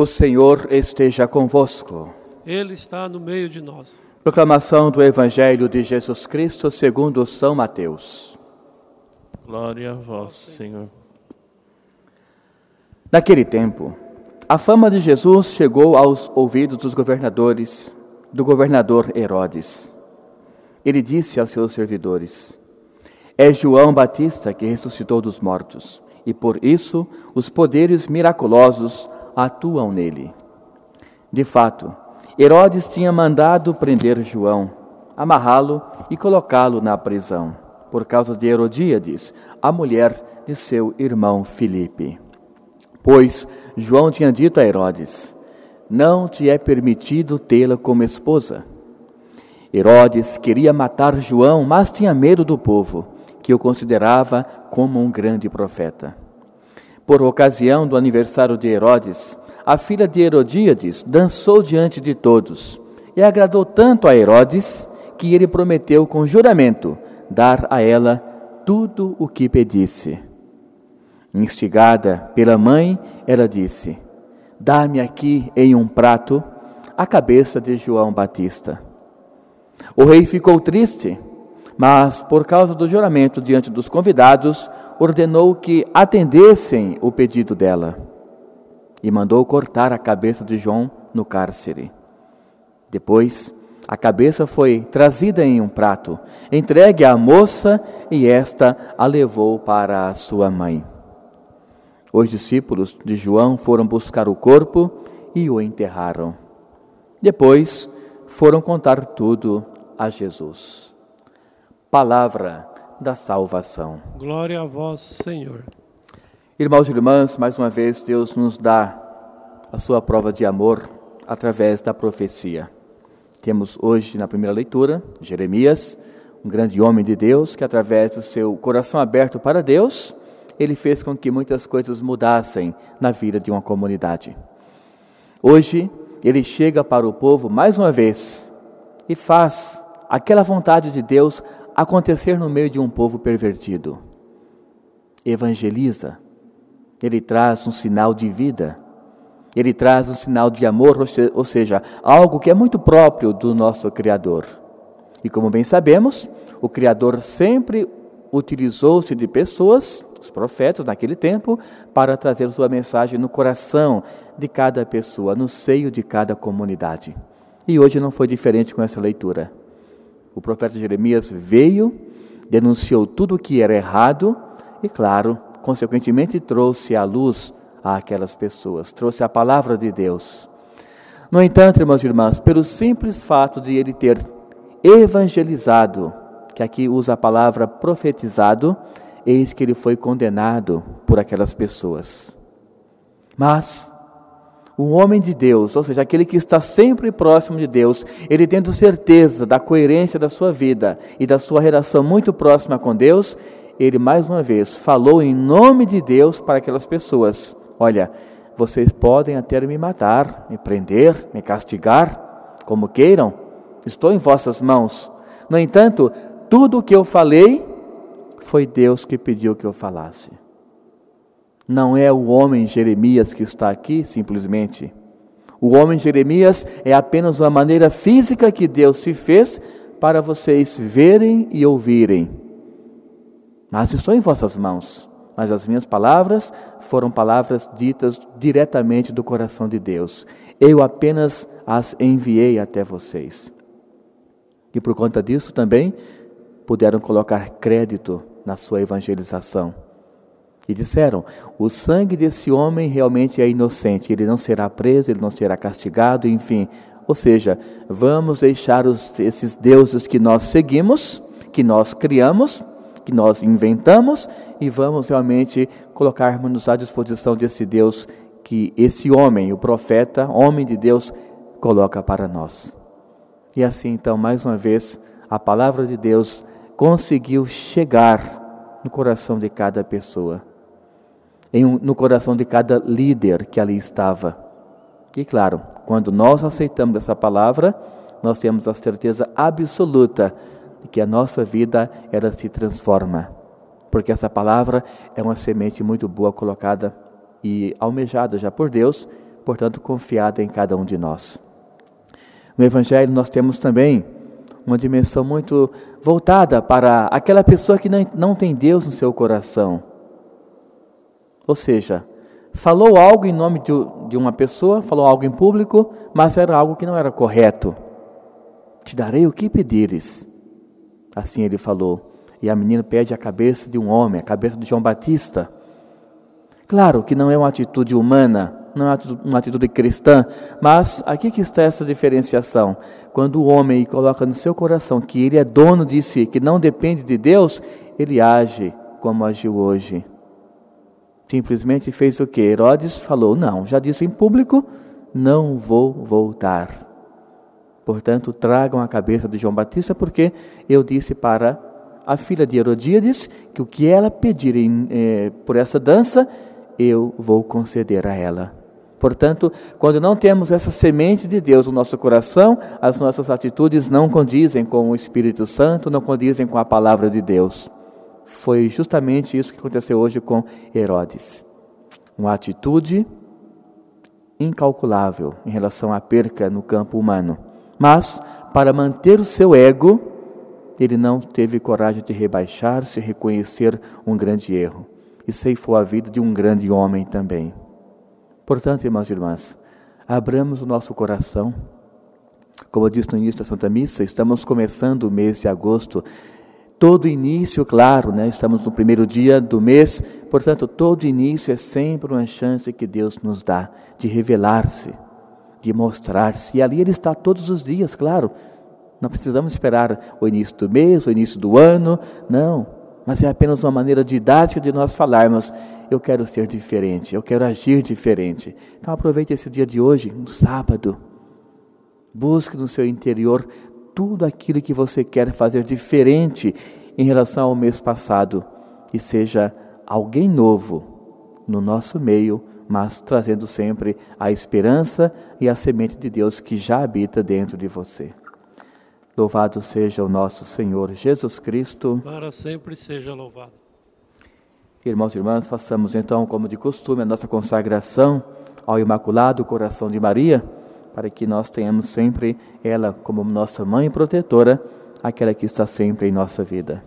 O Senhor esteja convosco. Ele está no meio de nós. Proclamação do Evangelho de Jesus Cristo segundo São Mateus. Glória a vós, Senhor. Naquele tempo, a fama de Jesus chegou aos ouvidos dos governadores, do governador Herodes. Ele disse aos seus servidores: É João Batista que ressuscitou dos mortos, e por isso os poderes miraculosos atuam nele. De fato, Herodes tinha mandado prender João, amarrá-lo e colocá-lo na prisão, por causa de Herodíades, a mulher de seu irmão Filipe. Pois João tinha dito a Herodes: Não te é permitido tê-la como esposa. Herodes queria matar João, mas tinha medo do povo, que o considerava como um grande profeta. Por ocasião do aniversário de Herodes, a filha de Herodíades dançou diante de todos e agradou tanto a Herodes que ele prometeu com juramento dar a ela tudo o que pedisse. Instigada pela mãe, ela disse: Dá-me aqui em um prato a cabeça de João Batista. O rei ficou triste, mas por causa do juramento diante dos convidados, ordenou que atendessem o pedido dela e mandou cortar a cabeça de João no cárcere. Depois, a cabeça foi trazida em um prato, entregue à moça e esta a levou para a sua mãe. Os discípulos de João foram buscar o corpo e o enterraram. Depois foram contar tudo a Jesus. Palavra da salvação. Glória a vós, Senhor. Irmãos e irmãs, mais uma vez Deus nos dá a sua prova de amor através da profecia. Temos hoje na primeira leitura Jeremias, um grande homem de Deus que através do seu coração aberto para Deus, ele fez com que muitas coisas mudassem na vida de uma comunidade. Hoje ele chega para o povo mais uma vez e faz aquela vontade de Deus acontecer no meio de um povo pervertido. Evangeliza. Ele traz um sinal de vida. Ele traz um sinal de amor, ou seja, algo que é muito próprio do nosso Criador. E como bem sabemos, o Criador sempre utilizou-se de pessoas, os profetas naquele tempo, para trazer sua mensagem no coração de cada pessoa, no seio de cada comunidade. E hoje não foi diferente com essa leitura. O profeta Jeremias veio, denunciou tudo o que era errado e, claro, consequentemente trouxe a luz àquelas pessoas, trouxe a palavra de Deus. No entanto, irmãos e irmãs, pelo simples fato de ele ter evangelizado, que aqui usa a palavra profetizado, eis que ele foi condenado por aquelas pessoas. Mas o homem de Deus, ou seja, aquele que está sempre próximo de Deus, ele tendo certeza da coerência da sua vida e da sua relação muito próxima com Deus, ele mais uma vez falou em nome de Deus para aquelas pessoas: Olha, vocês podem até me matar, me prender, me castigar, como queiram, estou em vossas mãos. No entanto, tudo o que eu falei foi Deus que pediu que eu falasse. Não é o homem Jeremias que está aqui, simplesmente. O homem Jeremias é apenas uma maneira física que Deus se fez para vocês verem e ouvirem. Mas estou em vossas mãos. Mas as minhas palavras foram palavras ditas diretamente do coração de Deus. Eu apenas as enviei até vocês. E por conta disso também puderam colocar crédito na sua evangelização e disseram: O sangue desse homem realmente é inocente, ele não será preso, ele não será castigado, enfim. Ou seja, vamos deixar os, esses deuses que nós seguimos, que nós criamos, que nós inventamos, e vamos realmente colocarmos-nos à disposição desse Deus que esse homem, o profeta, homem de Deus, coloca para nós. E assim, então, mais uma vez, a palavra de Deus conseguiu chegar no coração de cada pessoa em, no coração de cada líder que ali estava. E claro, quando nós aceitamos essa palavra, nós temos a certeza absoluta de que a nossa vida ela se transforma, porque essa palavra é uma semente muito boa colocada e almejada já por Deus portanto, confiada em cada um de nós. No Evangelho, nós temos também uma dimensão muito voltada para aquela pessoa que não tem Deus no seu coração. Ou seja, falou algo em nome de uma pessoa, falou algo em público, mas era algo que não era correto. Te darei o que pedires. Assim ele falou. E a menina pede a cabeça de um homem, a cabeça de João Batista. Claro que não é uma atitude humana, não é uma atitude cristã, mas aqui que está essa diferenciação. Quando o homem coloca no seu coração que ele é dono de si, que não depende de Deus, ele age como agiu hoje. Simplesmente fez o que? Herodes falou: Não, já disse em público, não vou voltar. Portanto, tragam a cabeça de João Batista, porque eu disse para a filha de Herodíades que o que ela pedir em, eh, por essa dança, eu vou conceder a ela. Portanto, quando não temos essa semente de Deus no nosso coração, as nossas atitudes não condizem com o Espírito Santo, não condizem com a palavra de Deus. Foi justamente isso que aconteceu hoje com Herodes. Uma atitude incalculável em relação à perca no campo humano. Mas, para manter o seu ego, ele não teve coragem de rebaixar-se e reconhecer um grande erro. E ceifou a vida de um grande homem também. Portanto, irmãos e irmãs, abramos o nosso coração. Como eu disse no início da Santa Missa, estamos começando o mês de agosto Todo início, claro, né? estamos no primeiro dia do mês, portanto, todo início é sempre uma chance que Deus nos dá de revelar-se, de mostrar-se. E ali Ele está todos os dias, claro. Não precisamos esperar o início do mês, o início do ano, não. Mas é apenas uma maneira didática de nós falarmos: eu quero ser diferente, eu quero agir diferente. Então aproveite esse dia de hoje, um sábado. Busque no seu interior tudo aquilo que você quer fazer diferente em relação ao mês passado e seja alguém novo no nosso meio, mas trazendo sempre a esperança e a semente de Deus que já habita dentro de você. Louvado seja o nosso Senhor Jesus Cristo. Para sempre seja louvado. Irmãos e irmãs, façamos então, como de costume, a nossa consagração ao Imaculado Coração de Maria para que nós tenhamos sempre ela como nossa mãe protetora, aquela que está sempre em nossa vida.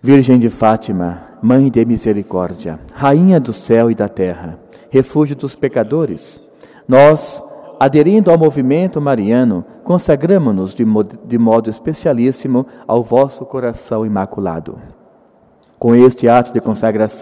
Virgem de Fátima, Mãe de Misericórdia, Rainha do céu e da terra, refúgio dos pecadores, nós, aderindo ao movimento mariano, consagramos-nos de, de modo especialíssimo ao vosso coração imaculado. Com este ato de consagração,